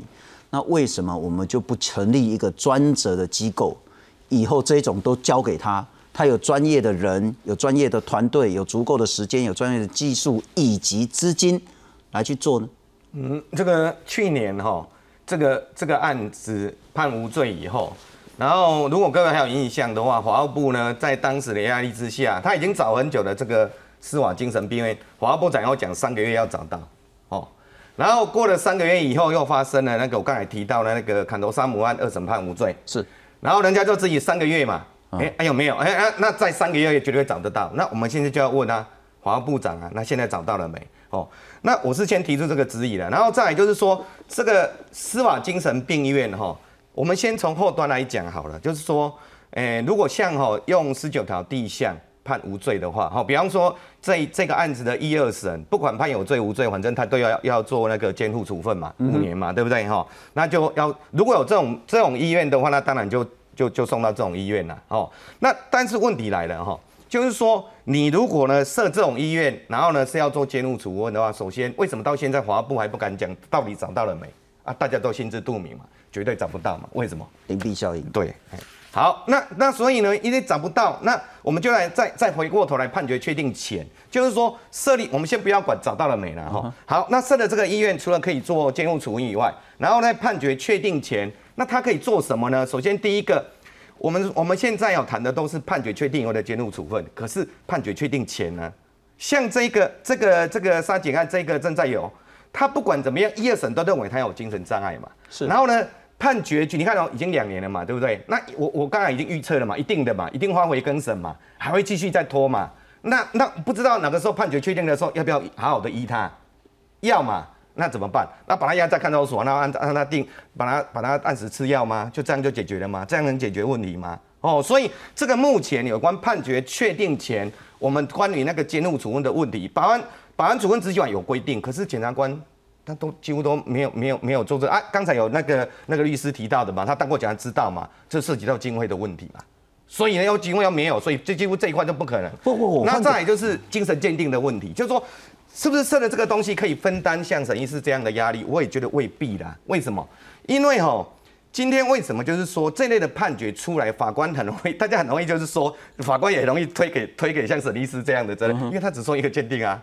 那为什么我们就不成立一个专责的机构，以后这种都交给他，他有专业的人，有专业的团队，有足够的时间，有专业的技术以及资金来去做呢？嗯，这个去年哈，这个这个案子判无罪以后。然后，如果各位还有印象的话，法务部呢，在当时的压力之下，他已经找很久的这个司法精神病院，法务部长要讲三个月要找到，哦，然后过了三个月以后，又发生了那个我刚才提到的那个坎头山姆案二审判无罪，是，然后人家就自己三个月嘛，哎，还有没有？哎哎，那在三个月也绝对会找得到。那我们现在就要问啊，华部长啊，那现在找到了没？哦，那我是先提出这个质疑的，然后再来就是说，这个司法精神病医院哈。我们先从后端来讲好了，就是说，诶，如果像哈用十九条第一项判无罪的话，哈，比方说这这个案子的一二审，不管判有罪无罪，反正他都要要做那个监护处分嘛，五年嘛，对不对哈？那就要如果有这种这种医院的话，那当然就就就送到这种医院了，哦。那但是问题来了哈，就是说你如果呢设这种医院，然后呢是要做监护处分的话，首先为什么到现在华部还不敢讲到底找到了没？啊，大家都心知肚明嘛。绝对找不到嘛？为什么？隐蔽效应。对，好，那那所以呢，因为找不到，那我们就来再再回过头来判决确定前，就是说设立，我们先不要管找到了没了哈。好，那设的这个医院除了可以做监护处分以外，然后呢判决确定前，那他可以做什么呢？首先第一个，我们我们现在要谈的都是判决确定以后的监护处分，可是判决确定前呢，像这个这个这个杀警案，这个正在有，他不管怎么样，一二审都认为他有精神障碍嘛，是，然后呢？判决局，你看哦，已经两年了嘛，对不对？那我我刚才已经预测了嘛，一定的嘛，一定发回更审嘛，还会继续再拖嘛。那那不知道哪个时候判决确定的时候，要不要好好的依他？要嘛，那怎么办？那把他押在看守所，那按按他定，把他把他按时吃药吗？就这样就解决了吗？这样能解决问题吗？哦，所以这个目前有关判决确定前，我们关于那个监护处分的问题，保安保安处分执行有规定，可是检察官。他都几乎都没有没有没有做这啊！刚才有那个那个律师提到的嘛，他当过检察知道嘛，这涉及到经费的问题嘛，所以呢要经费要没有，所以这几乎这一块就不可能。不不不，那再来就是精神鉴定的问题，就是说是不是设了这个东西可以分担像沈医师这样的压力？我也觉得未必啦。为什么？因为哈，今天为什么就是说这类的判决出来，法官很容易，大家很容易就是说，法官也容易推给推给像沈医师这样的责任，因为他只说一个鉴定啊。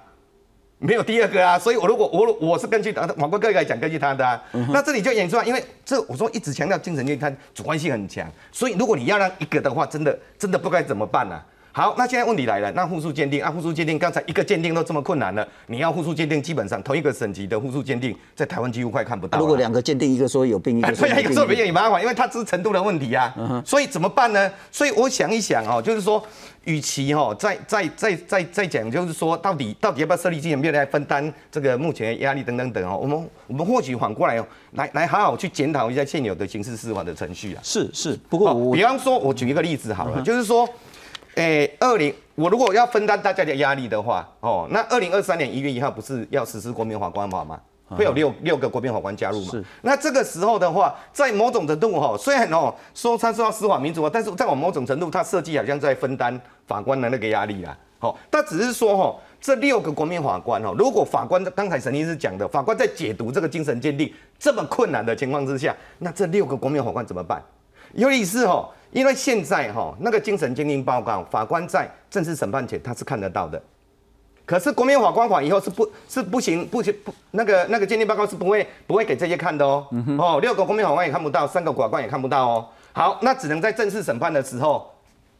没有第二个啊，所以我如果我我是根据他网官哥来讲，根据他的啊，那这里就演出来，因为这我说一直强调精神健康主观性很强，所以如果你要让一个的话，真的真的不该怎么办呢？好，那现在问题来了，那复数鉴定啊，复数鉴定刚才一个鉴定都这么困难了，你要复数鉴定，基本上同一个省级的复数鉴定，在台湾几乎快看不到。如果两个鉴定，一个说有病，一个说 一个说没病也麻烦，因为它是程度的问题啊。所以怎么办呢？所以我想一想哦，就是说，与其哈再再再再再讲，就是说到底到底要不要设立精神病来分担这个目前的压力等等等哦，我们我们或许反过来哦，来来好好去检讨一下现有的刑事司法的程序啊。是是，不过我比方说，我举一个例子好了，就是说。诶，二零我如果要分担大家的压力的话，哦，那二零二三年一月一号不是要实施国民法官法吗？会有六六个国民法官加入嘛？那这个时候的话，在某种程度哈，虽然哦说他说司法民主啊，但是在我某种程度，它设计好像在分担法官的那个压力啦。好，但只是说哈，这六个国民法官哦，如果法官刚才沈律师讲的，法官在解读这个精神鉴定这么困难的情况之下，那这六个国民法官怎么办？有意思哦，因为现在哈那个精神鉴定报告，法官在正式审判前他是看得到的。可是国民法官法以后是不，是不行，不行，不那个那个鉴定报告是不会不会给这些看的哦。哦，六个国民法官也看不到，三个法官也看不到哦。好，那只能在正式审判的时候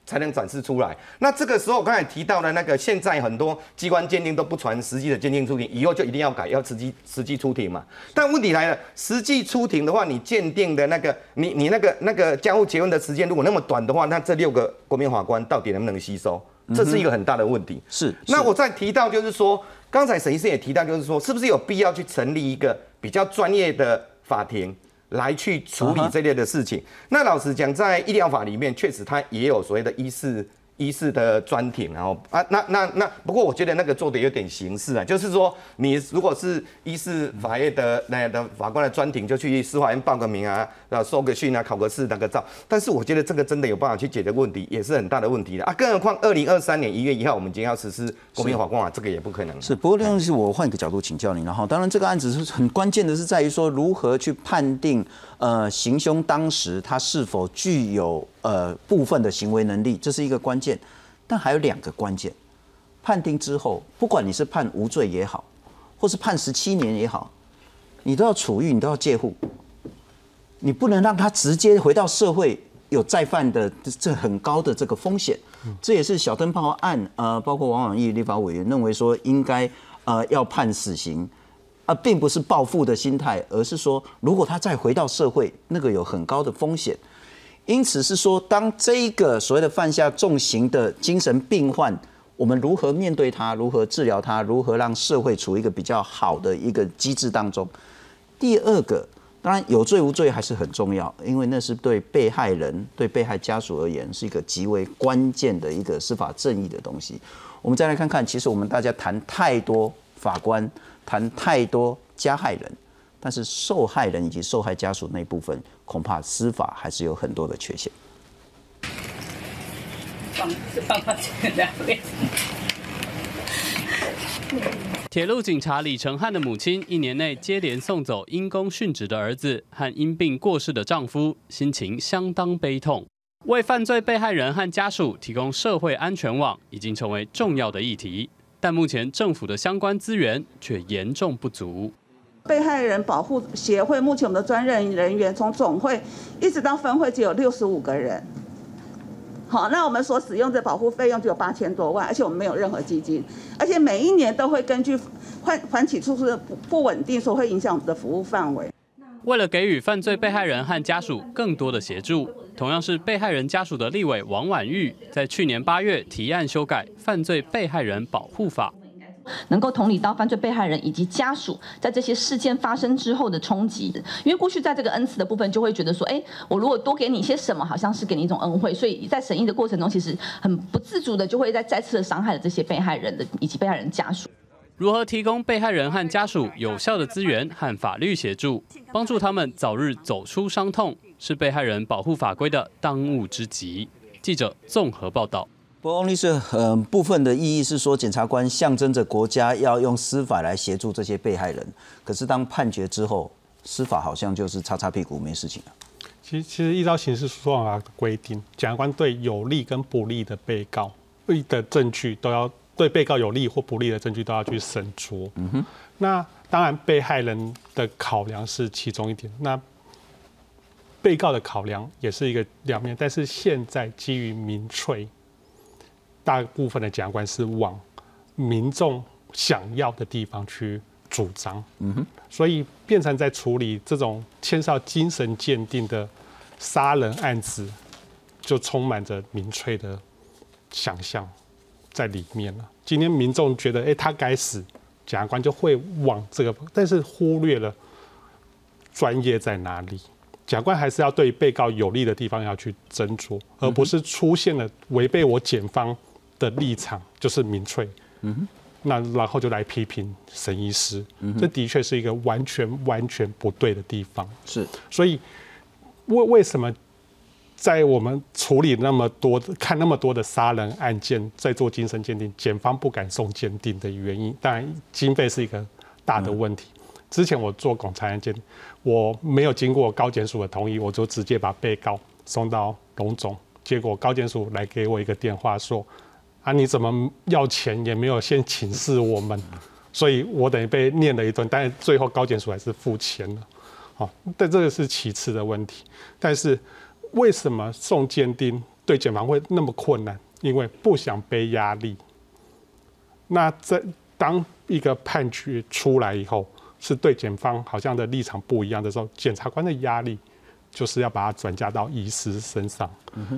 才能展示出来。那这个时候我刚才提到的那个，现在很多机关鉴定都不传实际的鉴定出庭，以后就一定要改，要实际实际出庭嘛。但问题来了，实际出庭的话，你鉴定的那个，你你那个那个交互结婚的时间如果那么短的话，那这六个国民法官到底能不能吸收？这是一个很大的问题。是，那我再提到就是说，刚才沈医生也提到，就是说，是不是有必要去成立一个比较专业的法庭来去处理这类的事情？那老实讲，在医疗法里面，确实它也有所谓的医事。医事的专庭，然后啊，那那那，不过我觉得那个做的有点形式啊，就是说你如果是医事法院的那的法官的专庭，就去司法院报个名啊，啊，收个训啊，考个试，拿个照。但是我觉得这个真的有办法去解决问题，也是很大的问题的啊。更何况二零二三年一月一号，我们已经要实施国民法官啊，这个也不可能。是，不过另外是我换一个角度请教您，然后当然这个案子是很关键的，是在于说如何去判定呃行凶当时他是否具有呃部分的行为能力，这是一个关键。但还有两个关键，判定之后，不管你是判无罪也好，或是判十七年也好，你都要处遇，你都要戒护，你不能让他直接回到社会有再犯的这很高的这个风险。这也是小灯泡案，呃，包括王婉义立法委员认为说应该呃要判死刑，啊，并不是报复的心态，而是说如果他再回到社会，那个有很高的风险。因此是说，当这一个所谓的犯下重刑的精神病患，我们如何面对他，如何治疗他，如何让社会处于一个比较好的一个机制当中。第二个，当然有罪无罪还是很重要，因为那是对被害人、对被害家属而言是一个极为关键的一个司法正义的东西。我们再来看看，其实我们大家谈太多法官，谈太多加害人。但是受害人以及受害家属那部分，恐怕司法还是有很多的缺陷。铁路警察李成汉的母亲一年内接连送走因公殉职的儿子和因病过世的丈夫，心情相当悲痛。为犯罪被害人和家属提供社会安全网，已经成为重要的议题。但目前政府的相关资源却严重不足。被害人保护协会目前我们的专任人员从总会一直到分会只有六十五个人。好，那我们所使用的保护费用只有八千多万，而且我们没有任何基金，而且每一年都会根据还还起诉的不不稳定，所会影响我们的服务范围。为了给予犯罪被害人和家属更多的协助，同样是被害人家属的立委王婉玉，在去年八月提案修改犯罪被害人保护法。能够同理到犯罪被害人以及家属在这些事件发生之后的冲击，因为过去在这个恩赐的部分就会觉得说，哎，我如果多给你一些什么，好像是给你一种恩惠，所以在审议的过程中，其实很不自主的就会在再次的伤害了这些被害人的以及被害人家属。如何提供被害人和家属有效的资源和法律协助，帮助他们早日走出伤痛，是被害人保护法规的当务之急。记者综合报道。不过，律师，很部分的意义是说，检察官象征着国家要用司法来协助这些被害人。可是，当判决之后，司法好像就是擦擦屁股没事情了。其实，其实依照刑事诉讼法的规定，检察官对有利跟不利的被告的证据都要对被告有利或不利的证据都要去审酌。嗯哼。那当然，被害人的考量是其中一点，那被告的考量也是一个两面。但是现在基于民粹。大部分的检察官是往民众想要的地方去主张，嗯哼，所以变成在处理这种牵涉精神鉴定的杀人案子，就充满着民粹的想象在里面了。今天民众觉得，哎，他该死，检察官就会往这个，但是忽略了专业在哪里。检察官还是要对被告有利的地方要去斟酌，而不是出现了违背我检方。的立场就是民粹，嗯，那然后就来批评沈医师，这的确是一个完全完全不对的地方。是，所以为为什么在我们处理那么多、看那么多的杀人案件，在做精神鉴定，检方不敢送鉴定的原因，当然经费是一个大的问题。之前我做公裁案件，我没有经过高检署的同意，我就直接把被告送到龙总，结果高检署来给我一个电话说：“啊，你怎么要钱也没有先请示我们？” 所以我等于被念了一顿，但是最后高检署还是付钱了。好，但这个是其次的问题。但是为什么送鉴定对检方会那么困难？因为不想背压力。那在当一个判决出来以后，是对检方好像的立场不一样的时候，检察官的压力就是要把它转嫁到医师身上。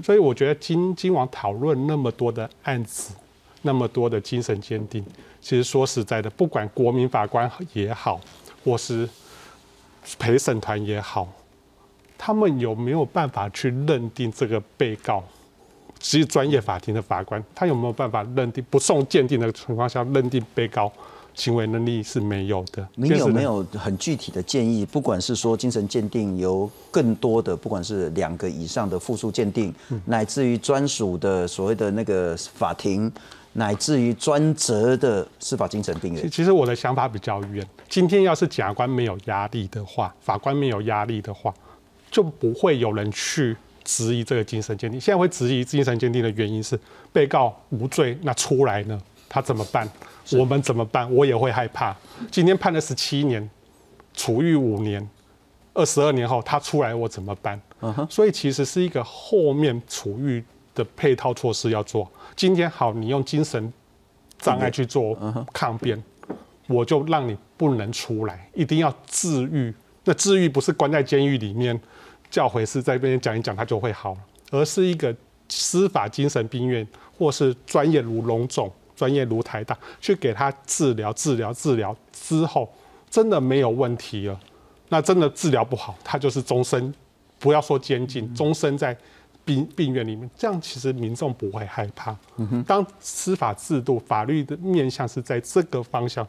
所以我觉得今今晚讨论那么多的案子，那么多的精神鉴定，其实说实在的，不管国民法官也好，或是陪审团也好，他们有没有办法去认定这个被告？其实专业法庭的法官，他有没有办法认定不送鉴定的情况下认定被告行为能力是没有的？您有没有很具体的建议？不管是说精神鉴定由更多的，不管是两个以上的复数鉴定，乃至于专属的所谓的那个法庭，乃至于专责的司法精神病人。其实我的想法比较远。今天要是检察官没有压力的话，法官没有压力的话，就不会有人去质疑这个精神鉴定。现在会质疑精神鉴定的原因是被告无罪，那出来呢，他怎么办？我们怎么办？我也会害怕。今天判了十七年，处狱五年，二十二年后他出来，我怎么办？所以其实是一个后面处狱的配套措施要做。今天好，你用精神障碍去做抗辩，我就让你不能出来，一定要治愈。那治愈不是关在监狱里面，教诲师在那边讲一讲他就会好，而是一个司法精神病院，或是专业如龙总。专业如台大去给他治疗、治疗、治疗之后，真的没有问题了。那真的治疗不好，他就是终身，不要说监禁，终身在病病院里面。这样其实民众不会害怕。当司法制度、法律的面向是在这个方向，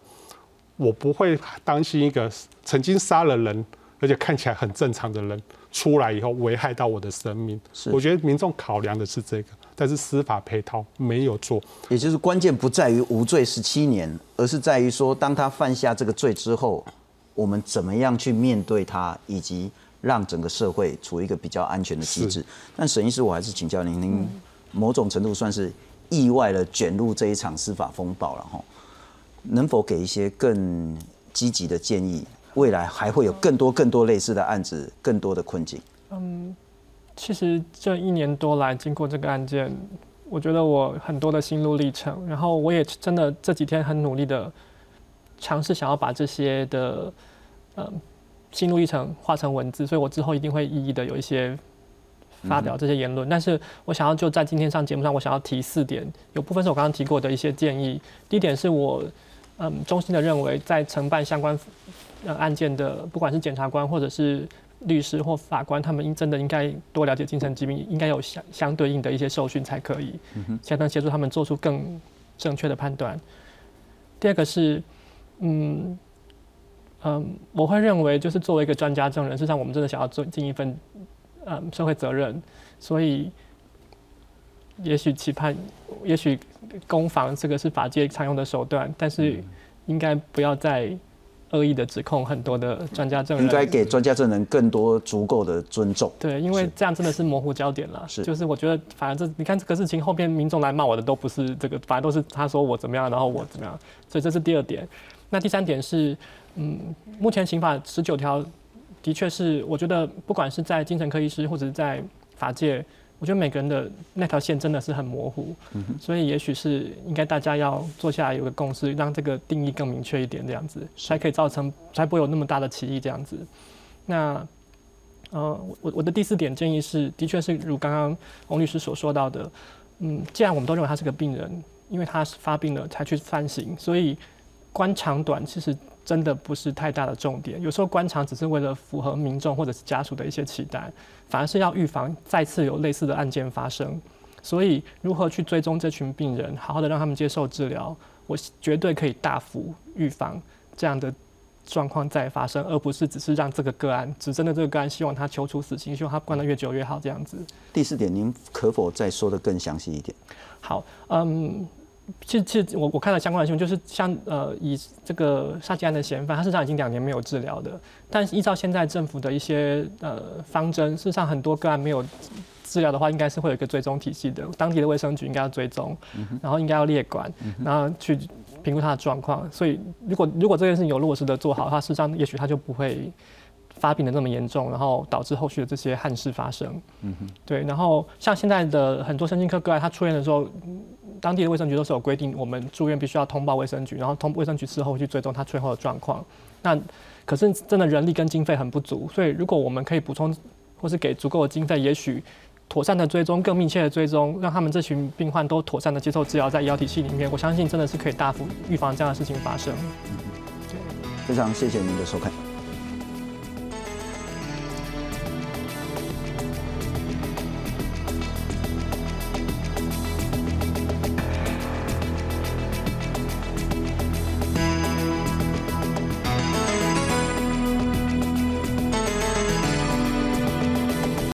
我不会担心一个曾经杀了人，而且看起来很正常的人出来以后危害到我的生命。我觉得民众考量的是这个。但是司法配套没有做，也就是关键不在于无罪十七年，而是在于说，当他犯下这个罪之后，我们怎么样去面对他，以及让整个社会处于一个比较安全的机制。但沈医师，我还是请教您，您某种程度算是意外的卷入这一场司法风暴了哈，能否给一些更积极的建议？未来还会有更多更多类似的案子，更多的困境。嗯。其实这一年多来，经过这个案件，我觉得我很多的心路历程，然后我也真的这几天很努力的尝试想要把这些的嗯心路历程化成文字，所以我之后一定会一一的有一些发表这些言论。但是我想要就在今天上节目上，我想要提四点，有部分是我刚刚提过的一些建议。第一点是我嗯衷心的认为，在承办相关呃案件的，不管是检察官或者是律师或法官，他们应真的应该多了解精神疾病，应该有相相对应的一些受训才可以，才能协助他们做出更正确的判断。第二个是，嗯嗯，我会认为就是作为一个专家证人，实际上我们真的想要做尽一份嗯社会责任，所以也许期盼，也许攻防这个是法界常用的手段，但是应该不要再。恶意的指控，很多的专家证人应该给专家证人更多足够的尊重。对，因为这样真的是模糊焦点了。是，就是我觉得，反正这你看这个事情后边民众来骂我的都不是这个，反正都是他说我怎么样，然后我怎么样。所以这是第二点。那第三点是，嗯，目前刑法十九条的确是，我觉得不管是在精神科医师或者是在法界。我觉得每个人的那条线真的是很模糊，所以也许是应该大家要坐下来有个共识，让这个定义更明确一点，这样子才可以造成才不会有那么大的歧义这样子。那呃，我我的第四点建议是，的确是如刚刚洪律师所说到的，嗯，既然我们都认为他是个病人，因为他是发病了才去犯行，所以关长短其实。真的不是太大的重点，有时候观察只是为了符合民众或者是家属的一些期待，反而是要预防再次有类似的案件发生。所以，如何去追踪这群病人，好好的让他们接受治疗，我绝对可以大幅预防这样的状况再发生，而不是只是让这个个案只针对这个个案，希望他求处死刑，希望他关得越久越好这样子。第四点，您可否再说的更详细一点？好，嗯。其实，其实我我看到相关的新闻，就是像呃，以这个杀鸡案的嫌犯，他事实上已经两年没有治疗的。但是依照现在政府的一些呃方针，事实上很多个案没有治疗的话，应该是会有一个追踪体系的，当地的卫生局应该要追踪，然后应该要列管，然后去评估他的状况。所以，如果如果这件事情有落实的做好的话，事实上也许他就不会发病的那么严重，然后导致后续的这些憾事发生。嗯哼，对。然后像现在的很多神经科个案，他出院的时候。当地的卫生局都是有规定，我们住院必须要通报卫生局，然后通卫生局之后去追踪他最后的状况。那可是真的人力跟经费很不足，所以如果我们可以补充或是给足够的经费，也许妥善的追踪、更密切的追踪，让他们这群病患都妥善的接受治疗，在医疗体系里面，我相信真的是可以大幅预防这样的事情发生。对，非常谢谢您的收看。